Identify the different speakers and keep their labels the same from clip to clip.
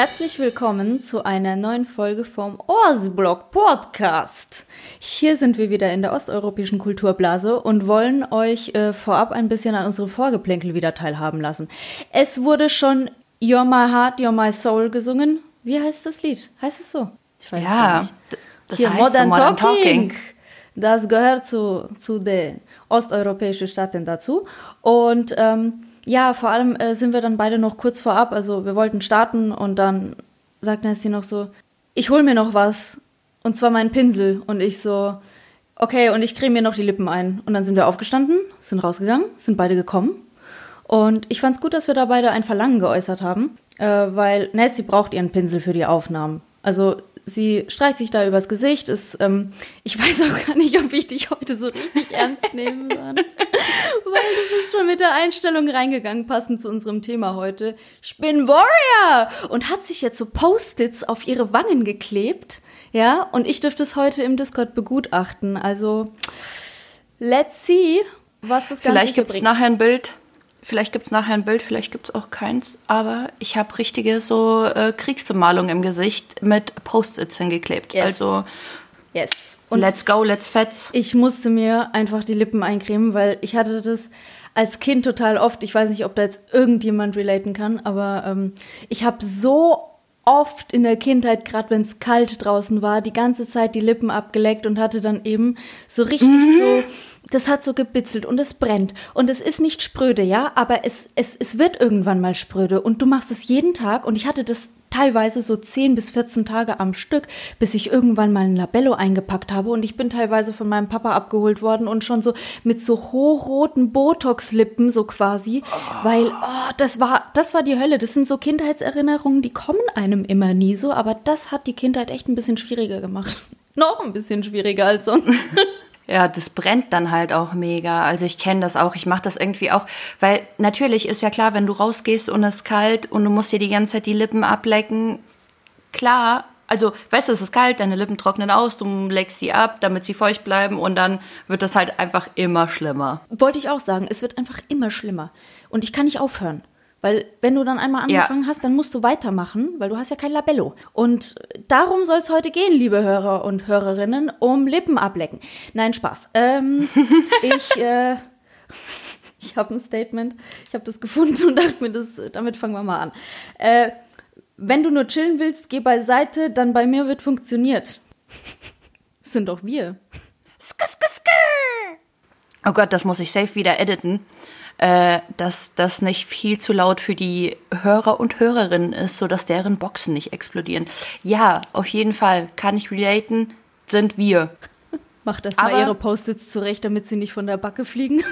Speaker 1: Herzlich willkommen zu einer neuen Folge vom Orsblock Podcast. Hier sind wir wieder in der osteuropäischen Kulturblase und wollen euch äh, vorab ein bisschen an unsere Vorgeplänkel wieder teilhaben lassen. Es wurde schon You're My Heart, You're My Soul gesungen. Wie heißt das Lied? Heißt es so?
Speaker 2: Ich weiß ja, es nicht.
Speaker 1: Das Hier, heißt Modern, so Modern Talking. Talking. Das gehört zu, zu den osteuropäischen Staaten dazu. Und ähm, ja, vor allem äh, sind wir dann beide noch kurz vorab. Also wir wollten starten und dann sagt Nasty noch so, ich hol mir noch was. Und zwar meinen Pinsel. Und ich so, okay, und ich creme mir noch die Lippen ein. Und dann sind wir aufgestanden, sind rausgegangen, sind beide gekommen. Und ich fand es gut, dass wir da beide ein Verlangen geäußert haben, äh, weil Nasty braucht ihren Pinsel für die Aufnahmen. Also sie streicht sich da übers Gesicht. Ist, ähm, ich weiß auch gar nicht, ob ich dich heute so richtig ernst nehmen soll. Weil du bist schon mit der Einstellung reingegangen, passend zu unserem Thema heute. Spin Warrior! Und hat sich jetzt so Post-its auf ihre Wangen geklebt. Ja, und ich dürfte es heute im Discord begutachten. Also, let's see, was das Ganze
Speaker 2: Vielleicht gibt es nachher ein Bild Vielleicht gibt es nachher ein Bild, vielleicht gibt es auch keins, aber ich habe richtige so äh, Kriegsbemalung im Gesicht mit Post-its hingeklebt. Yes. Also yes. Und let's go, let's fetz.
Speaker 1: Ich musste mir einfach die Lippen eincremen, weil ich hatte das als Kind total oft. Ich weiß nicht, ob da jetzt irgendjemand relaten kann, aber ähm, ich habe so oft in der Kindheit, gerade wenn es kalt draußen war, die ganze Zeit die Lippen abgeleckt und hatte dann eben so richtig mhm. so das hat so gebitzelt und es brennt. Und es ist nicht spröde, ja, aber es, es, es wird irgendwann mal spröde. Und du machst es jeden Tag. Und ich hatte das teilweise so 10 bis 14 Tage am Stück, bis ich irgendwann mal ein Labello eingepackt habe. Und ich bin teilweise von meinem Papa abgeholt worden und schon so mit so hochroten Botox-Lippen, so quasi. Oh. Weil, oh, das war, das war die Hölle. Das sind so Kindheitserinnerungen, die kommen einem immer nie so. Aber das hat die Kindheit echt ein bisschen schwieriger gemacht. Noch ein bisschen schwieriger als sonst.
Speaker 2: ja, das brennt dann halt auch mega. Also ich kenne das auch, ich mache das irgendwie auch, weil natürlich ist ja klar, wenn du rausgehst und es ist kalt und du musst dir die ganze Zeit die Lippen ablecken, klar, also weißt du, es ist kalt, deine Lippen trocknen aus, du leckst sie ab, damit sie feucht bleiben und dann wird das halt einfach immer schlimmer.
Speaker 1: Wollte ich auch sagen, es wird einfach immer schlimmer und ich kann nicht aufhören. Weil wenn du dann einmal angefangen ja. hast, dann musst du weitermachen, weil du hast ja kein Labello. Und darum soll es heute gehen, liebe Hörer und Hörerinnen, um Lippen ablecken. Nein, Spaß. Ähm, ich äh, ich habe ein Statement, ich habe das gefunden und dachte mir, das, damit fangen wir mal an. Äh, wenn du nur chillen willst, geh beiseite, dann bei mir wird funktioniert. Das sind doch wir.
Speaker 2: Oh Gott, das muss ich safe wieder editen äh, dass das nicht viel zu laut für die Hörer und Hörerinnen ist, sodass deren Boxen nicht explodieren. Ja, auf jeden Fall kann ich relaten, sind wir.
Speaker 1: Macht erstmal ihre Post-its zurecht, damit sie nicht von der Backe fliegen.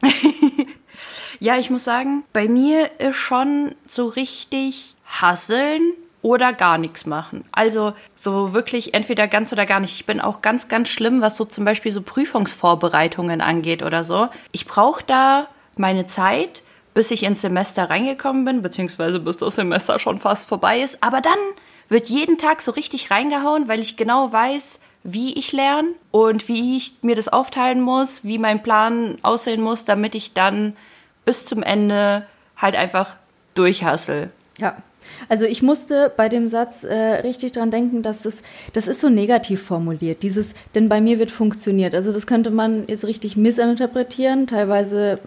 Speaker 2: ja, ich muss sagen, bei mir ist schon so richtig hasseln oder gar nichts machen. Also so wirklich entweder ganz oder gar nicht. Ich bin auch ganz, ganz schlimm, was so zum Beispiel so Prüfungsvorbereitungen angeht oder so. Ich brauche da meine Zeit, bis ich ins Semester reingekommen bin, beziehungsweise bis das Semester schon fast vorbei ist. Aber dann wird jeden Tag so richtig reingehauen, weil ich genau weiß, wie ich lerne und wie ich mir das aufteilen muss, wie mein Plan aussehen muss, damit ich dann bis zum Ende halt einfach durchhassel.
Speaker 1: Ja, also ich musste bei dem Satz äh, richtig dran denken, dass das, das ist so negativ formuliert. Dieses, denn bei mir wird funktioniert. Also das könnte man jetzt richtig missinterpretieren. Teilweise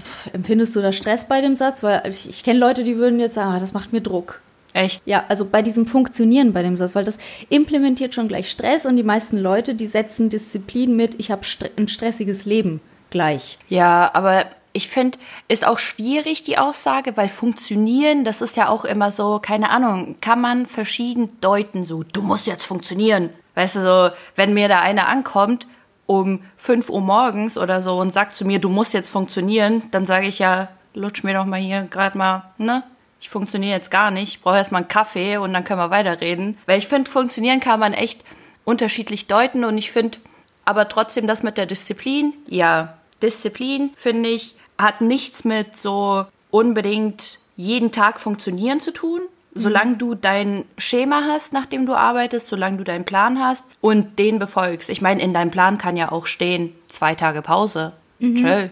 Speaker 1: pff, empfindest du da Stress bei dem Satz, weil ich, ich kenne Leute, die würden jetzt sagen, ah, das macht mir Druck.
Speaker 2: Echt?
Speaker 1: Ja, also bei diesem Funktionieren bei dem Satz, weil das implementiert schon gleich Stress und die meisten Leute, die setzen Disziplin mit, ich habe st ein stressiges Leben gleich.
Speaker 2: Ja, aber ich finde, ist auch schwierig, die Aussage, weil funktionieren, das ist ja auch immer so, keine Ahnung, kann man verschieden deuten, so, du musst jetzt funktionieren. Weißt du, so, wenn mir da einer ankommt um 5 Uhr morgens oder so und sagt zu mir, du musst jetzt funktionieren, dann sage ich ja, lutsch mir doch mal hier gerade mal, ne? Ich funktioniere jetzt gar nicht, ich brauche erstmal einen Kaffee und dann können wir weiterreden. Weil ich finde, funktionieren kann man echt unterschiedlich deuten und ich finde aber trotzdem das mit der Disziplin, ja, Disziplin finde ich hat nichts mit so unbedingt jeden Tag funktionieren zu tun. Solange mhm. du dein Schema hast, nach dem du arbeitest, solange du deinen Plan hast und den befolgst. Ich meine, in deinem Plan kann ja auch stehen, zwei Tage Pause. Mhm. Chill.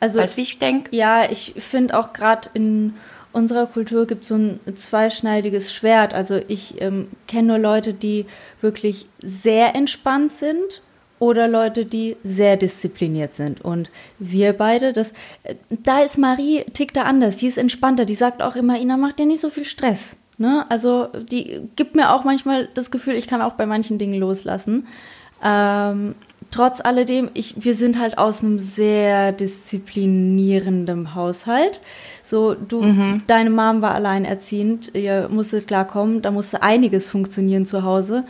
Speaker 1: Also, weißt wie ich denke? Ja, ich finde auch gerade in unserer Kultur gibt es so ein zweischneidiges Schwert. Also ich ähm, kenne nur Leute, die wirklich sehr entspannt sind oder Leute, die sehr diszipliniert sind. Und wir beide, das, da ist Marie tickt da anders. Die ist entspannter. Die sagt auch immer, Ina, mach dir nicht so viel Stress. Ne? Also die gibt mir auch manchmal das Gefühl, ich kann auch bei manchen Dingen loslassen. Ähm, trotz alledem, ich, wir sind halt aus einem sehr disziplinierenden Haushalt. So, du, mhm. deine Mom war alleinerziehend, ihr musstet klarkommen, da musste einiges funktionieren zu Hause.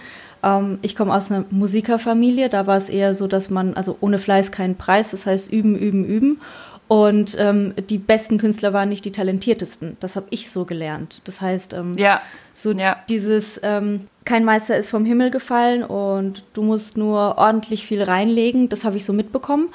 Speaker 1: Ähm, ich komme aus einer Musikerfamilie, da war es eher so, dass man, also ohne Fleiß keinen Preis, das heißt üben, üben, üben. Und ähm, die besten Künstler waren nicht die talentiertesten. Das habe ich so gelernt. Das heißt, ähm, ja. so ja. dieses ähm, kein Meister ist vom Himmel gefallen und du musst nur ordentlich viel reinlegen, das habe ich so mitbekommen.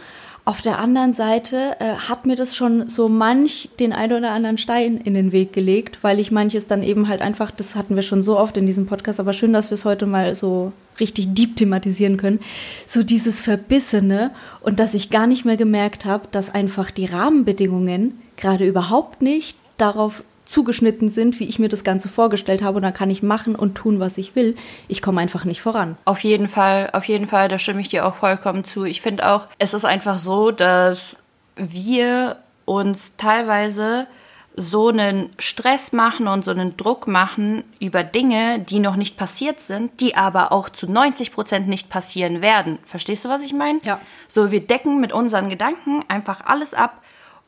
Speaker 1: Auf der anderen Seite äh, hat mir das schon so manch den ein oder anderen Stein in den Weg gelegt, weil ich manches dann eben halt einfach, das hatten wir schon so oft in diesem Podcast, aber schön, dass wir es heute mal so richtig deep thematisieren können, so dieses Verbissene und dass ich gar nicht mehr gemerkt habe, dass einfach die Rahmenbedingungen gerade überhaupt nicht darauf zugeschnitten sind, wie ich mir das Ganze vorgestellt habe. Und dann kann ich machen und tun, was ich will. Ich komme einfach nicht voran.
Speaker 2: Auf jeden Fall, auf jeden Fall, da stimme ich dir auch vollkommen zu. Ich finde auch, es ist einfach so, dass wir uns teilweise so einen Stress machen und so einen Druck machen über Dinge, die noch nicht passiert sind, die aber auch zu 90 Prozent nicht passieren werden. Verstehst du, was ich meine?
Speaker 1: Ja.
Speaker 2: So, wir decken mit unseren Gedanken einfach alles ab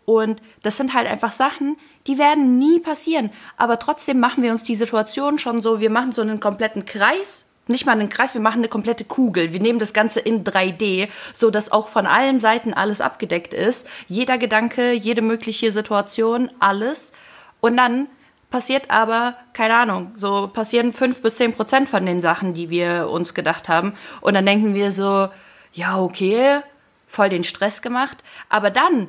Speaker 2: und das sind halt einfach Sachen, die werden nie passieren. Aber trotzdem machen wir uns die Situation schon so, wir machen so einen kompletten Kreis. Nicht mal einen Kreis, wir machen eine komplette Kugel. Wir nehmen das Ganze in 3D, so dass auch von allen Seiten alles abgedeckt ist. Jeder Gedanke, jede mögliche Situation, alles. Und dann passiert aber, keine Ahnung, so passieren 5 bis 10 Prozent von den Sachen, die wir uns gedacht haben. Und dann denken wir so, ja, okay, voll den Stress gemacht. Aber dann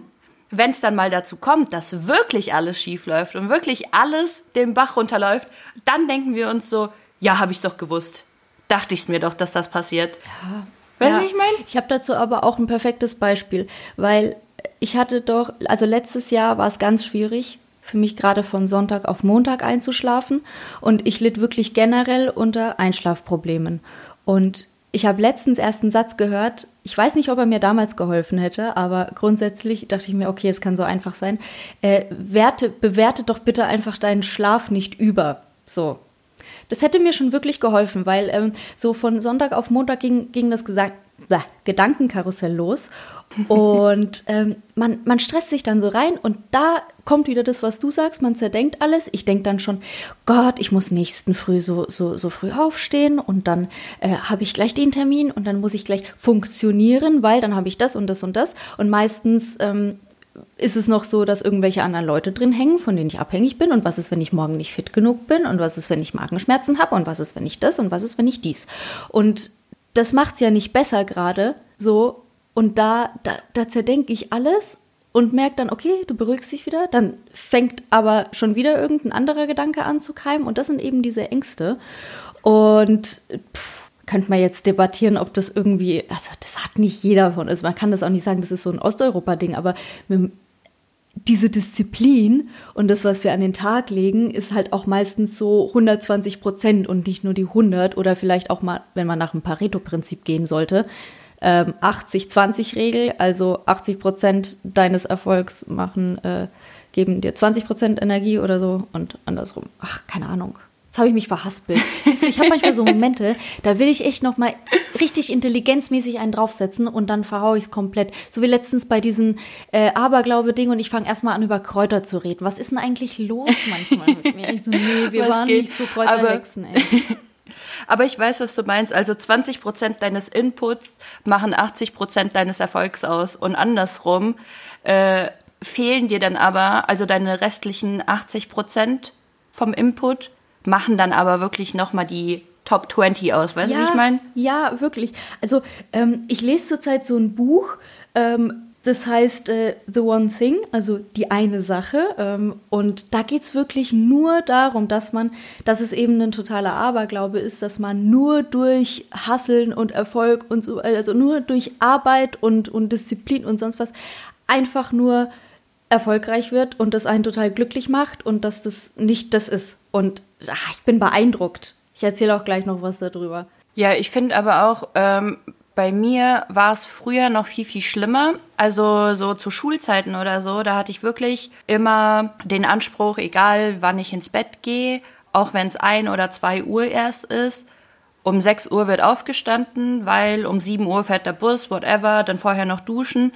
Speaker 2: wenn es dann mal dazu kommt, dass wirklich alles schief läuft und wirklich alles den Bach runterläuft, dann denken wir uns so, ja, habe ich doch gewusst. Dachte ich es mir doch, dass das passiert.
Speaker 1: Ja. Weißt du, ja. ich meine? Ich habe dazu aber auch ein perfektes Beispiel, weil ich hatte doch, also letztes Jahr war es ganz schwierig, für mich gerade von Sonntag auf Montag einzuschlafen und ich litt wirklich generell unter Einschlafproblemen. Und ich habe letztens erst einen Satz gehört, ich weiß nicht, ob er mir damals geholfen hätte, aber grundsätzlich dachte ich mir, okay, es kann so einfach sein. Äh, werte, bewerte doch bitte einfach deinen Schlaf nicht über. So. Das hätte mir schon wirklich geholfen, weil ähm, so von Sonntag auf Montag ging, ging das gesagt, Gedankenkarussell los. Und ähm, man, man stresst sich dann so rein und da kommt wieder das, was du sagst, man zerdenkt alles. Ich denke dann schon, Gott, ich muss nächsten Früh so, so, so früh aufstehen und dann äh, habe ich gleich den Termin und dann muss ich gleich funktionieren, weil dann habe ich das und das und das. Und meistens ähm, ist es noch so, dass irgendwelche anderen Leute drin hängen, von denen ich abhängig bin? Und was ist, wenn ich morgen nicht fit genug bin? Und was ist, wenn ich Magenschmerzen habe? Und was ist, wenn ich das? Und was ist, wenn ich dies? Und das macht es ja nicht besser gerade so. Und da, da, da zerdenke ich alles und merke dann, okay, du beruhigst dich wieder. Dann fängt aber schon wieder irgendein anderer Gedanke an zu keimen. Und das sind eben diese Ängste. Und pff, könnte man jetzt debattieren, ob das irgendwie, also das hat nicht jeder von uns. Man kann das auch nicht sagen, das ist so ein Osteuropa-Ding, aber diese Disziplin und das, was wir an den Tag legen, ist halt auch meistens so 120 Prozent und nicht nur die 100 oder vielleicht auch mal, wenn man nach dem Pareto-Prinzip gehen sollte, ähm, 80-20-Regel, also 80 Prozent deines Erfolgs machen, äh, geben dir 20 Prozent Energie oder so und andersrum. Ach, keine Ahnung. Jetzt habe ich mich verhaspelt. Ich habe manchmal so Momente, da will ich echt noch mal richtig intelligenzmäßig einen draufsetzen und dann verhaue ich es komplett. So wie letztens bei diesem äh, Aberglaube-Ding und ich fange erstmal an, über Kräuter zu reden. Was ist denn eigentlich los manchmal mit mir? Ich so, nee, wir was waren geht? nicht so Kräuterhexen, ey.
Speaker 2: Aber ich weiß, was du meinst. Also 20 Prozent deines Inputs machen 80 Prozent deines Erfolgs aus. Und andersrum äh, fehlen dir dann aber, also deine restlichen 80 Prozent vom Input, machen dann aber wirklich nochmal die Top 20 aus. Weißt
Speaker 1: ja,
Speaker 2: du, wie ich meine?
Speaker 1: Ja, wirklich. Also ähm, ich lese zurzeit so ein Buch, ähm, das heißt äh, The One Thing, also die eine Sache. Ähm, und da geht es wirklich nur darum, dass man, dass es eben ein totaler Aberglaube ist, dass man nur durch Hasseln und Erfolg und so, also nur durch Arbeit und, und Disziplin und sonst was einfach nur erfolgreich wird und das einen total glücklich macht und dass das nicht das ist. Und ach, ich bin beeindruckt. Ich erzähle auch gleich noch was darüber.
Speaker 2: Ja, ich finde aber auch, ähm, bei mir war es früher noch viel, viel schlimmer. Also so zu Schulzeiten oder so, da hatte ich wirklich immer den Anspruch, egal wann ich ins Bett gehe, auch wenn es ein oder zwei Uhr erst ist, um 6 Uhr wird aufgestanden, weil um 7 Uhr fährt der Bus, whatever, dann vorher noch duschen.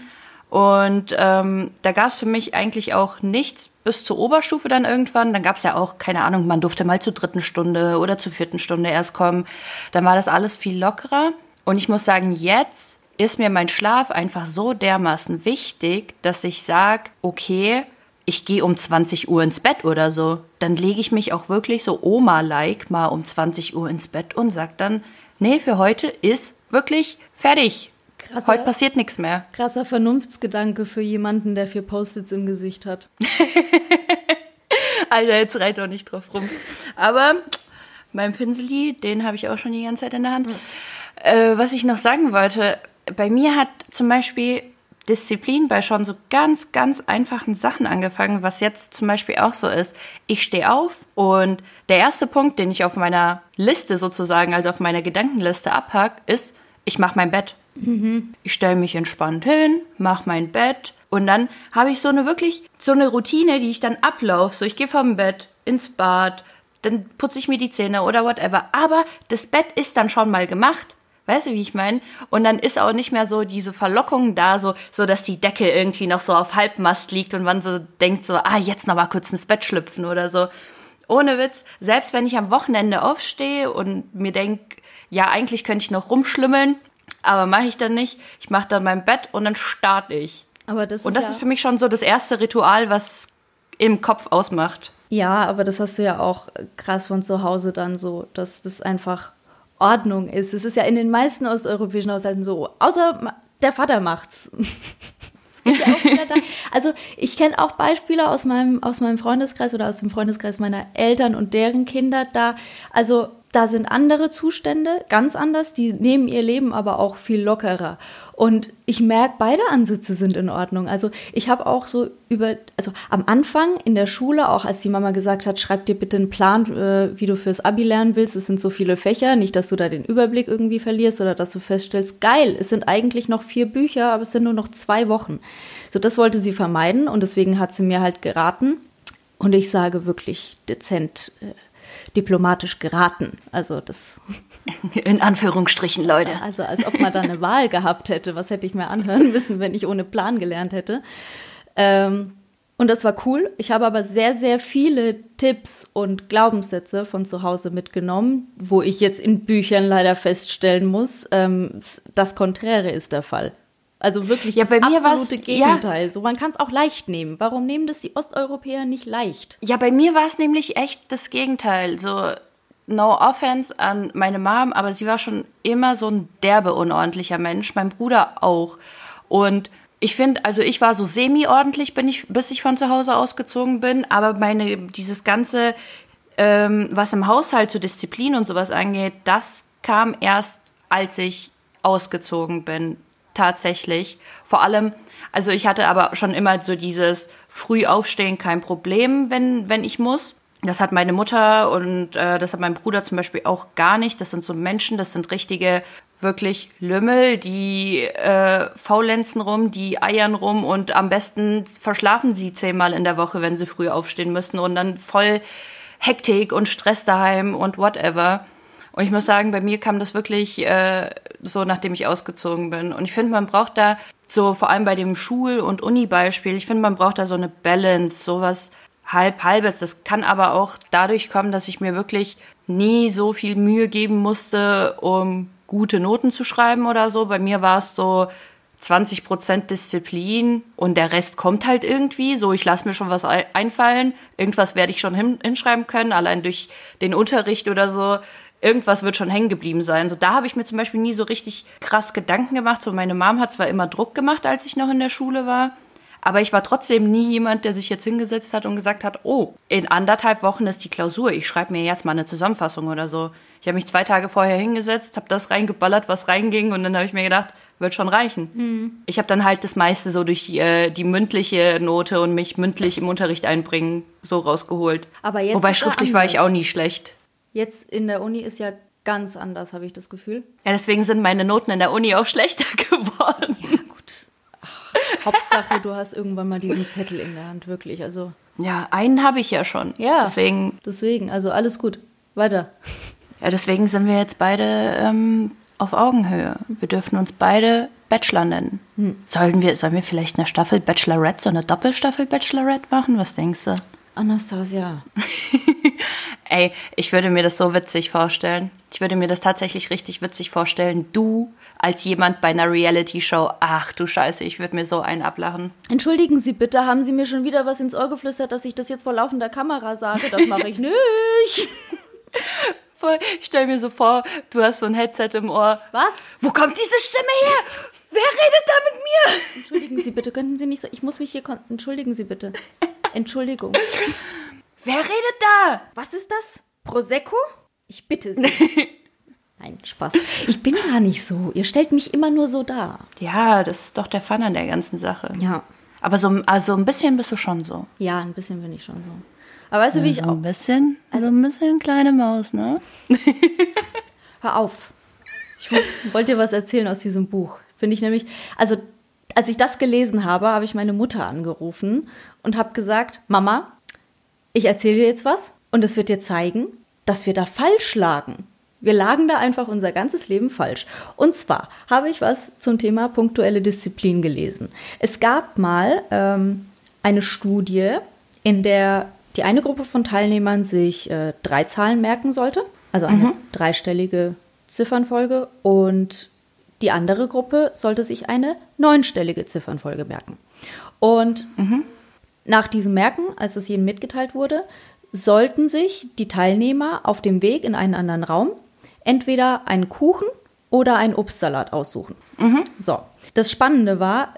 Speaker 2: Und ähm, da gab es für mich eigentlich auch nichts bis zur Oberstufe dann irgendwann. Dann gab es ja auch, keine Ahnung, man durfte mal zur dritten Stunde oder zur vierten Stunde erst kommen. Dann war das alles viel lockerer. Und ich muss sagen, jetzt ist mir mein Schlaf einfach so dermaßen wichtig, dass ich sage, okay, ich gehe um 20 Uhr ins Bett oder so. Dann lege ich mich auch wirklich so Oma-like mal um 20 Uhr ins Bett und sage dann, nee, für heute ist wirklich fertig. Krasser, Heute passiert nichts mehr.
Speaker 1: Krasser Vernunftsgedanke für jemanden, der vier Post-its im Gesicht hat.
Speaker 2: Alter, jetzt reit doch nicht drauf rum. Aber mein Pinseli, den habe ich auch schon die ganze Zeit in der Hand. Mhm. Äh, was ich noch sagen wollte, bei mir hat zum Beispiel Disziplin bei schon so ganz, ganz einfachen Sachen angefangen, was jetzt zum Beispiel auch so ist. Ich stehe auf und der erste Punkt, den ich auf meiner Liste sozusagen, also auf meiner Gedankenliste abhack, ist, ich mache mein Bett. Mhm. Ich stelle mich entspannt hin, mache mein Bett und dann habe ich so eine wirklich so eine Routine, die ich dann ablaufe. So, ich gehe vom Bett ins Bad, dann putze ich mir die Zähne oder whatever. Aber das Bett ist dann schon mal gemacht. Weißt du, wie ich meine? Und dann ist auch nicht mehr so diese Verlockung da, so, so dass die Decke irgendwie noch so auf Halbmast liegt und man so denkt so, ah, jetzt noch mal kurz ins Bett schlüpfen oder so. Ohne Witz, selbst wenn ich am Wochenende aufstehe und mir denke, ja, eigentlich könnte ich noch rumschlimmeln, aber mache ich dann nicht. Ich mache dann mein Bett und dann starte ich. Aber das und das ja ist für mich schon so das erste Ritual, was im Kopf ausmacht.
Speaker 1: Ja, aber das hast du ja auch krass von zu Hause dann so, dass das einfach Ordnung ist. Es ist ja in den meisten osteuropäischen Haushalten so, außer der Vater macht's. Ja also ich kenne auch Beispiele aus meinem, aus meinem Freundeskreis oder aus dem Freundeskreis meiner Eltern und deren Kinder da. Also da sind andere Zustände, ganz anders, die nehmen ihr Leben aber auch viel lockerer. Und ich merke, beide Ansätze sind in Ordnung. Also ich habe auch so über, also am Anfang in der Schule, auch als die Mama gesagt hat, schreib dir bitte einen Plan, äh, wie du fürs Abi lernen willst. Es sind so viele Fächer, nicht, dass du da den Überblick irgendwie verlierst oder dass du feststellst, geil, es sind eigentlich noch vier Bücher, aber es sind nur noch zwei Wochen. So, das wollte sie vermeiden und deswegen hat sie mir halt geraten. Und ich sage wirklich dezent, äh, diplomatisch geraten. Also das.
Speaker 2: In Anführungsstrichen, Leute.
Speaker 1: Also als ob man da eine Wahl gehabt hätte. Was hätte ich mir anhören müssen, wenn ich ohne Plan gelernt hätte. Ähm, und das war cool. Ich habe aber sehr, sehr viele Tipps und Glaubenssätze von zu Hause mitgenommen, wo ich jetzt in Büchern leider feststellen muss, ähm, das Konträre ist der Fall. Also wirklich ja, das absolute Gegenteil. Ja. So, man kann es auch leicht nehmen. Warum nehmen das die Osteuropäer nicht leicht?
Speaker 2: Ja, bei mir war es nämlich echt das Gegenteil. So, no offense an meine Mom, aber sie war schon immer so ein derbe unordentlicher Mensch. Mein Bruder auch. Und ich finde, also ich war so semi-ordentlich, bin ich, bis ich von zu Hause ausgezogen bin, aber meine, dieses ganze, ähm, was im Haushalt zu Disziplin und sowas angeht, das kam erst, als ich ausgezogen bin tatsächlich. Vor allem, also ich hatte aber schon immer so dieses früh aufstehen kein Problem, wenn, wenn ich muss. Das hat meine Mutter und äh, das hat mein Bruder zum Beispiel auch gar nicht. Das sind so Menschen, das sind richtige, wirklich Lümmel, die äh, faulenzen rum, die eiern rum und am besten verschlafen sie zehnmal in der Woche, wenn sie früh aufstehen müssen und dann voll Hektik und Stress daheim und whatever. Und ich muss sagen, bei mir kam das wirklich äh, so, nachdem ich ausgezogen bin. Und ich finde, man braucht da so, vor allem bei dem Schul- und Uni-Beispiel, ich finde, man braucht da so eine Balance, sowas halb-halbes. Das kann aber auch dadurch kommen, dass ich mir wirklich nie so viel Mühe geben musste, um gute Noten zu schreiben oder so. Bei mir war es so 20% Disziplin und der Rest kommt halt irgendwie. So, ich lasse mir schon was einfallen. Irgendwas werde ich schon hinschreiben können, allein durch den Unterricht oder so irgendwas wird schon hängen geblieben sein. So, da habe ich mir zum Beispiel nie so richtig krass Gedanken gemacht. So, meine Mom hat zwar immer Druck gemacht, als ich noch in der Schule war, Aber ich war trotzdem nie jemand, der sich jetzt hingesetzt hat und gesagt hat, oh, in anderthalb Wochen ist die Klausur, ich schreibe mir jetzt mal eine Zusammenfassung oder so. Ich habe mich zwei Tage vorher hingesetzt, habe das reingeballert, was reinging und dann habe ich mir gedacht, wird schon reichen. Mhm. Ich habe dann halt das meiste so durch die, äh, die mündliche Note und mich mündlich im Unterricht einbringen so rausgeholt.
Speaker 1: Aber jetzt
Speaker 2: Wobei schriftlich war ich auch nie schlecht.
Speaker 1: Jetzt in der Uni ist ja ganz anders, habe ich das Gefühl.
Speaker 2: Ja, deswegen sind meine Noten in der Uni auch schlechter geworden.
Speaker 1: Ja, gut. Ach, Hauptsache, du hast irgendwann mal diesen Zettel in der Hand, wirklich. Also.
Speaker 2: Ja, einen habe ich ja schon.
Speaker 1: Ja.
Speaker 2: Deswegen.
Speaker 1: Deswegen, also alles gut. Weiter.
Speaker 2: Ja, deswegen sind wir jetzt beide ähm, auf Augenhöhe. Wir dürfen uns beide Bachelor nennen. Hm. Sollen, wir, sollen wir vielleicht eine Staffel Bachelorette, so eine Doppelstaffel Bachelorette machen? Was denkst du?
Speaker 1: Anastasia.
Speaker 2: Ey, ich würde mir das so witzig vorstellen. Ich würde mir das tatsächlich richtig witzig vorstellen. Du als jemand bei einer Reality-Show. Ach du Scheiße, ich würde mir so einen ablachen.
Speaker 1: Entschuldigen Sie bitte, haben Sie mir schon wieder was ins Ohr geflüstert, dass ich das jetzt vor laufender Kamera sage? Das mache ich nicht.
Speaker 2: Voll, ich stell mir so vor, du hast so ein Headset im Ohr.
Speaker 1: Was?
Speaker 2: Wo kommt diese Stimme her? Wer redet da mit mir?
Speaker 1: Entschuldigen Sie bitte, könnten Sie nicht so. Ich muss mich hier. Entschuldigen Sie bitte. Entschuldigung.
Speaker 2: Wer redet da?
Speaker 1: Was ist das? Prosecco? Ich bitte Sie. Nein, Spaß. Ich bin gar nicht so. Ihr stellt mich immer nur so dar.
Speaker 2: Ja, das ist doch der Fun an der ganzen Sache.
Speaker 1: Ja.
Speaker 2: Aber so also ein bisschen bist du schon so.
Speaker 1: Ja, ein bisschen bin ich schon so. Aber weißt du, wie ja, ich
Speaker 2: auch. Ein bisschen, also ein bisschen kleine Maus, ne?
Speaker 1: Hör auf. Ich wollte dir was erzählen aus diesem Buch. Finde ich nämlich, also als ich das gelesen habe, habe ich meine Mutter angerufen und habe gesagt, Mama, ich erzähle dir jetzt was und es wird dir zeigen, dass wir da falsch lagen. Wir lagen da einfach unser ganzes Leben falsch. Und zwar habe ich was zum Thema punktuelle Disziplin gelesen. Es gab mal ähm, eine Studie, in der die eine Gruppe von Teilnehmern sich äh, drei Zahlen merken sollte, also eine mhm. dreistellige Ziffernfolge, und die andere Gruppe sollte sich eine neunstellige Ziffernfolge merken. Und mhm. Nach diesem Merken, als es jedem mitgeteilt wurde, sollten sich die Teilnehmer auf dem Weg in einen anderen Raum entweder einen Kuchen oder einen Obstsalat aussuchen. Mhm. So. Das Spannende war,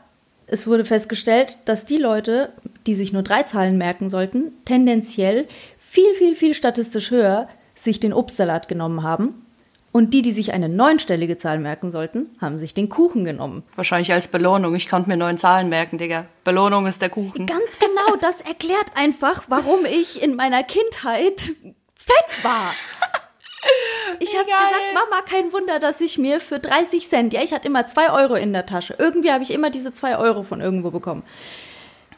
Speaker 1: es wurde festgestellt, dass die Leute, die sich nur drei Zahlen merken sollten, tendenziell viel, viel, viel statistisch höher sich den Obstsalat genommen haben. Und die, die sich eine neunstellige Zahl merken sollten, haben sich den Kuchen genommen.
Speaker 2: Wahrscheinlich als Belohnung. Ich konnte mir neun Zahlen merken, Digga. Belohnung ist der Kuchen.
Speaker 1: Ganz genau, das erklärt einfach, warum ich in meiner Kindheit fett war. Ich habe gesagt, Mama, kein Wunder, dass ich mir für 30 Cent, ja, ich hatte immer 2 Euro in der Tasche. Irgendwie habe ich immer diese 2 Euro von irgendwo bekommen.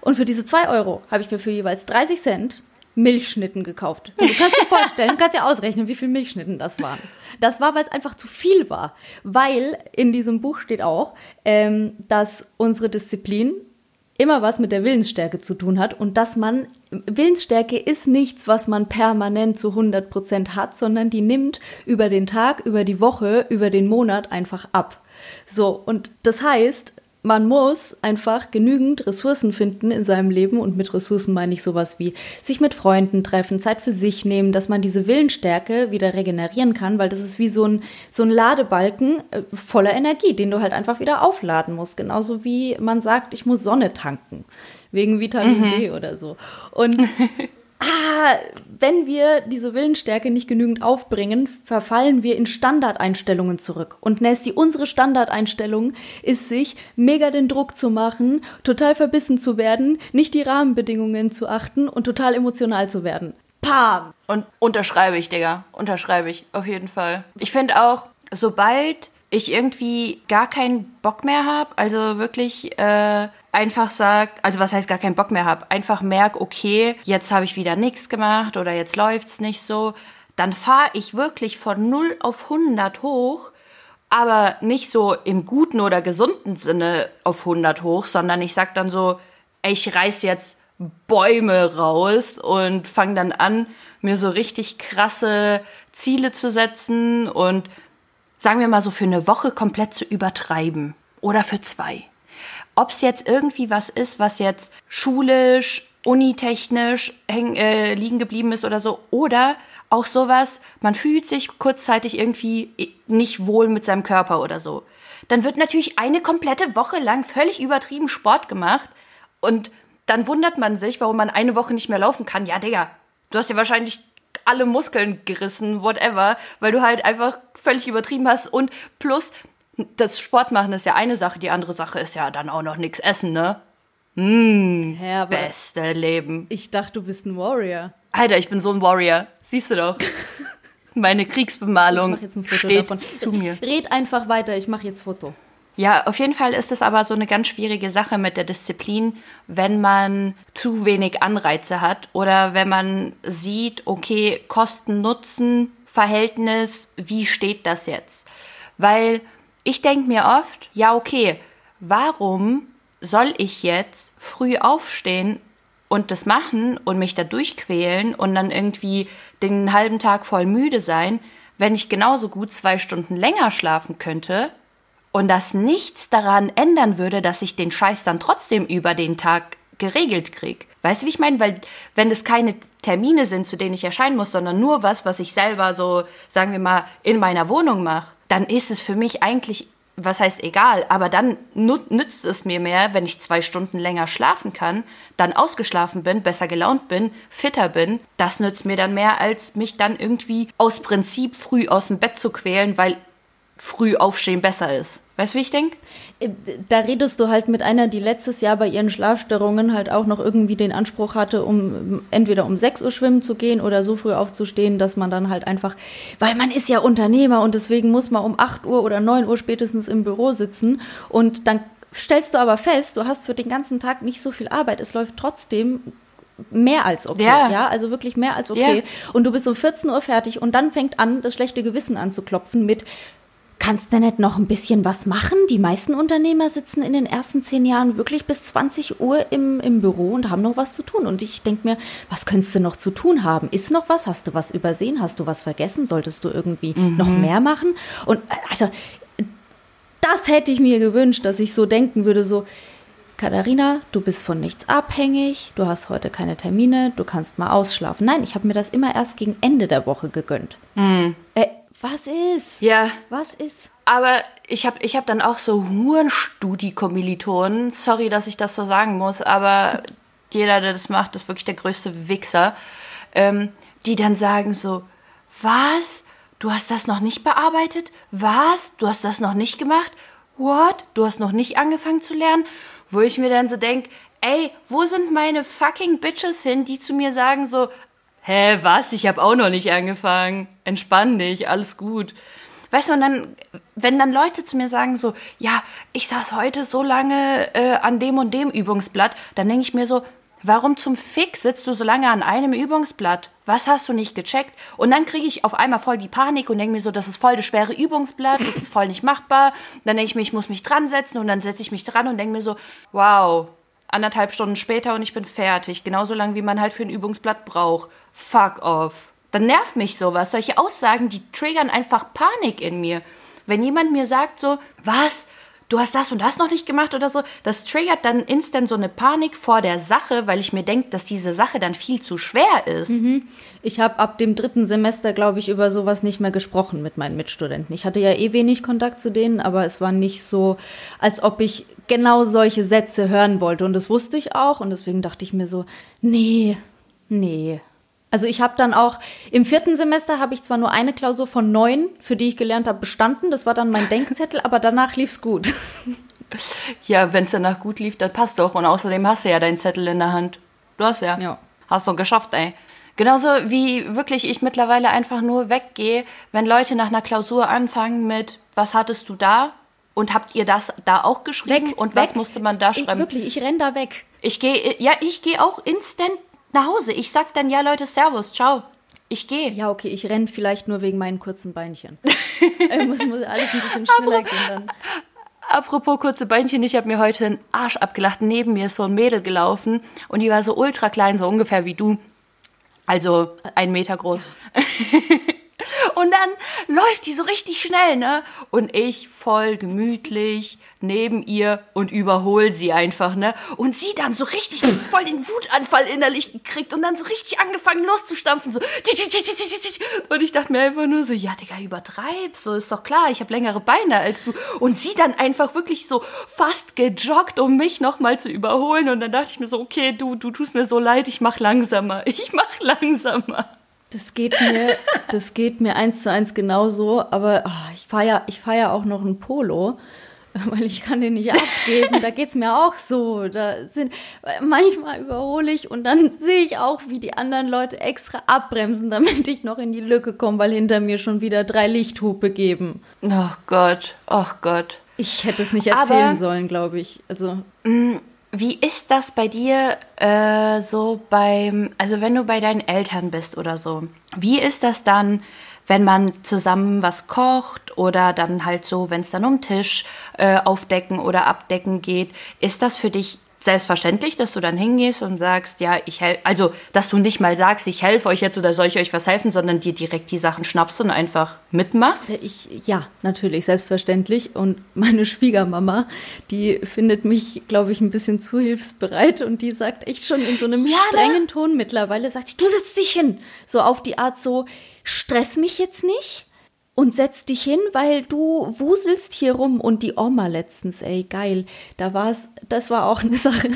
Speaker 1: Und für diese 2 Euro habe ich mir für jeweils 30 Cent Milchschnitten gekauft. Du kannst dir vorstellen, du kannst dir ausrechnen, wie viele Milchschnitten das waren. Das war, weil es einfach zu viel war. Weil in diesem Buch steht auch, ähm, dass unsere Disziplin immer was mit der Willensstärke zu tun hat und dass man Willensstärke ist nichts, was man permanent zu 100 Prozent hat, sondern die nimmt über den Tag, über die Woche, über den Monat einfach ab. So, und das heißt, man muss einfach genügend Ressourcen finden in seinem Leben und mit Ressourcen meine ich sowas wie sich mit Freunden treffen, Zeit für sich nehmen, dass man diese Willensstärke wieder regenerieren kann, weil das ist wie so ein, so ein Ladebalken äh, voller Energie, den du halt einfach wieder aufladen musst. Genauso wie man sagt, ich muss Sonne tanken. Wegen Vitamin mhm. D oder so. Und ah, wenn wir diese Willensstärke nicht genügend aufbringen, verfallen wir in Standardeinstellungen zurück. Und Nasty, unsere Standardeinstellung ist sich mega den Druck zu machen, total verbissen zu werden, nicht die Rahmenbedingungen zu achten und total emotional zu werden. Pam!
Speaker 2: Und unterschreibe ich, Digga. Unterschreibe ich, auf jeden Fall. Ich finde auch, sobald ich irgendwie gar keinen Bock mehr habe, also wirklich äh, einfach sagt, also was heißt gar keinen Bock mehr habe, einfach merk, okay, jetzt habe ich wieder nichts gemacht oder jetzt läuft's nicht so, dann fahre ich wirklich von 0 auf 100 hoch, aber nicht so im guten oder gesunden Sinne auf 100 hoch, sondern ich sag dann so, ich reiß jetzt Bäume raus und fange dann an, mir so richtig krasse Ziele zu setzen und sagen wir mal so für eine Woche komplett zu übertreiben oder für zwei. Ob es jetzt irgendwie was ist, was jetzt schulisch, unitechnisch häng, äh, liegen geblieben ist oder so. Oder auch sowas, man fühlt sich kurzzeitig irgendwie nicht wohl mit seinem Körper oder so. Dann wird natürlich eine komplette Woche lang völlig übertrieben Sport gemacht Und dann wundert man sich, warum man eine Woche nicht mehr laufen kann. Ja, Digga, du hast ja wahrscheinlich alle Muskeln gerissen, whatever, weil du halt einfach völlig übertrieben hast. Und plus, das Sport machen ist ja eine Sache, die andere Sache ist ja dann auch noch nichts essen, ne? Mmh,
Speaker 1: Ja, aber
Speaker 2: beste Leben.
Speaker 1: ich dachte, du bist ein Warrior.
Speaker 2: Alter, ich bin so ein Warrior. Siehst du doch. Meine
Speaker 1: Ich
Speaker 2: Kriegsbemalung
Speaker 1: mache jetzt ein Foto
Speaker 2: steht
Speaker 1: davon.
Speaker 2: zu mir.
Speaker 1: Red einfach weiter, ich mache jetzt Foto.
Speaker 2: Ja, auf jeden Fall ist es aber so eine ganz schwierige Sache mit der Disziplin, wenn man zu wenig Anreize hat oder wenn man sieht, okay, Kosten-Nutzen-Verhältnis, wie steht das jetzt? Weil ich denke mir oft, ja, okay, warum soll ich jetzt früh aufstehen und das machen und mich da durchquälen und dann irgendwie den halben Tag voll müde sein, wenn ich genauso gut zwei Stunden länger schlafen könnte und das nichts daran ändern würde, dass ich den Scheiß dann trotzdem über den Tag geregelt krieg. Weißt du, wie ich meine? Weil wenn es keine Termine sind, zu denen ich erscheinen muss, sondern nur was, was ich selber so, sagen wir mal, in meiner Wohnung mache, dann ist es für mich eigentlich, was heißt egal, aber dann nützt es mir mehr, wenn ich zwei Stunden länger schlafen kann, dann ausgeschlafen bin, besser gelaunt bin, fitter bin. Das nützt mir dann mehr, als mich dann irgendwie aus Prinzip früh aus dem Bett zu quälen, weil früh aufstehen besser ist. Weißt du, wie ich denke?
Speaker 1: Äh, Da redest du halt mit einer, die letztes Jahr bei ihren Schlafstörungen halt auch noch irgendwie den Anspruch hatte, um entweder um 6 Uhr schwimmen zu gehen oder so früh aufzustehen, dass man dann halt einfach, weil man ist ja Unternehmer und deswegen muss man um 8 Uhr oder 9 Uhr spätestens im Büro sitzen und dann stellst du aber fest, du hast für den ganzen Tag nicht so viel Arbeit. Es läuft trotzdem mehr als okay,
Speaker 2: Ja.
Speaker 1: ja, also wirklich mehr als okay.
Speaker 2: Ja.
Speaker 1: Und du bist um 14 Uhr fertig und dann fängt an, das schlechte Gewissen anzuklopfen mit, Kannst du nicht noch ein bisschen was machen? Die meisten Unternehmer sitzen in den ersten zehn Jahren wirklich bis 20 Uhr im, im Büro und haben noch was zu tun. Und ich denke mir, was könntest du noch zu tun haben? Ist noch was? Hast du was übersehen? Hast du was vergessen? Solltest du irgendwie noch mehr machen? Und äh, also, das hätte ich mir gewünscht, dass ich so denken würde, so, Katharina, du bist von nichts abhängig, du hast heute keine Termine, du kannst mal ausschlafen. Nein, ich habe mir das immer erst gegen Ende der Woche gegönnt. Äh, was ist?
Speaker 2: Ja.
Speaker 1: Was ist?
Speaker 2: Aber ich habe ich hab dann auch so Hurenstudi-Kommilitonen. Sorry, dass ich das so sagen muss, aber jeder, der das macht, ist wirklich der größte Wichser. Ähm, die dann sagen so, was? Du hast das noch nicht bearbeitet? Was? Du hast das noch nicht gemacht? What? Du hast noch nicht angefangen zu lernen? Wo ich mir dann so denk, ey, wo sind meine fucking Bitches hin, die zu mir sagen so, hä, was? Ich habe auch noch nicht angefangen. Entspann dich, alles gut. Weißt du, und dann, wenn dann Leute zu mir sagen so, ja, ich saß heute so lange äh, an dem und dem Übungsblatt, dann denke ich mir so, warum zum Fick sitzt du so lange an einem Übungsblatt? Was hast du nicht gecheckt? Und dann kriege ich auf einmal voll die Panik und denke mir so, das ist voll das schwere Übungsblatt, das ist voll nicht machbar. Dann denke ich mir, ich muss mich dran setzen und dann setze ich mich dran und denke mir so, wow, anderthalb Stunden später und ich bin fertig. Genauso lang, wie man halt für ein Übungsblatt braucht. Fuck off. Dann nervt mich sowas. Solche Aussagen, die triggern einfach Panik in mir. Wenn jemand mir sagt so, was? Du hast das und das noch nicht gemacht oder so, das triggert dann instant so eine Panik vor der Sache, weil ich mir denke, dass diese Sache dann viel zu schwer ist.
Speaker 1: Ich habe ab dem dritten Semester, glaube ich, über sowas nicht mehr gesprochen mit meinen Mitstudenten. Ich hatte ja eh wenig Kontakt zu denen, aber es war nicht so, als ob ich genau solche Sätze hören wollte. Und das wusste ich auch. Und deswegen dachte ich mir so, nee, nee. Also ich habe dann auch im vierten Semester habe ich zwar nur eine Klausur von neun, für die ich gelernt habe, bestanden. Das war dann mein Denkzettel, aber danach lief's gut.
Speaker 2: Ja, wenn es danach gut lief, dann passt doch. Und außerdem hast du ja deinen Zettel in der Hand. Du hast ja.
Speaker 1: Ja.
Speaker 2: Hast du geschafft, ey. Genauso wie wirklich ich mittlerweile einfach nur weggehe, wenn Leute nach einer Klausur anfangen mit, was hattest du da? Und habt ihr das da auch geschrieben? und was
Speaker 1: weg.
Speaker 2: musste man da
Speaker 1: Ich,
Speaker 2: schreiben?
Speaker 1: wirklich, ich renn da weg.
Speaker 2: Ich gehe, ja, ich gehe auch instant nach Hause. Ich sag dann, ja, Leute, Servus, ciao. Ich gehe.
Speaker 1: Ja, okay, ich renn vielleicht nur wegen meinen kurzen Beinchen. Äh, muss, muss alles ein bisschen schneller gehen dann.
Speaker 2: Apropos kurze Beinchen, ich habe mir heute einen Arsch abgelacht. Neben mir ist so ein Mädel gelaufen und die war so ultra klein, so ungefähr wie du. Also ein Meter groß. Und dann läuft die so richtig schnell, ne? Und ich voll gemütlich neben ihr und überhole sie einfach, ne? Und sie dann so richtig voll den Wutanfall innerlich gekriegt und dann so richtig angefangen loszustampfen, so. Und ich dachte mir einfach nur so, ja, Digga, übertreib, so ist doch klar, ich habe längere Beine als du. Und sie dann einfach wirklich so fast gejoggt, um mich nochmal zu überholen. Und dann dachte ich mir so, okay, du, du tust mir so leid, ich mach langsamer, ich mach langsamer.
Speaker 1: Das geht mir, das geht mir eins zu eins genauso, aber oh, ich fahre ja, ich fahr ja auch noch ein Polo weil ich kann den nicht abgeben. da geht's mir auch so. Da sind manchmal überhole ich und dann sehe ich auch, wie die anderen Leute extra abbremsen, damit ich noch in die Lücke komme, weil hinter mir schon wieder drei Lichthupe geben.
Speaker 2: Oh Gott, oh Gott.
Speaker 1: Ich hätte es nicht erzählen Aber, sollen, glaube ich. Also
Speaker 2: mm, wie ist das bei dir äh, so beim, also wenn du bei deinen Eltern bist oder so? Wie ist das dann? wenn man zusammen was kocht oder dann halt so, wenn es dann um Tisch äh, aufdecken oder abdecken geht, ist das für dich selbstverständlich, dass du dann hingehst und sagst, ja, ich helfe, also, dass du nicht mal sagst, ich helfe euch jetzt oder soll ich euch was helfen, sondern dir direkt die Sachen schnappst und einfach mitmachst?
Speaker 1: Äh, ich, ja, natürlich, selbstverständlich. Und meine Schwiegermama, die findet mich, glaube ich, ein bisschen zu hilfsbereit und die sagt echt schon in so einem ja, strengen Ton mittlerweile, sagt sie, du setzt dich hin. So auf die Art so, stress mich jetzt nicht und setz dich hin, weil du wuselst hier rum. Und die Oma letztens, ey, geil, da war's, das war auch eine Sache.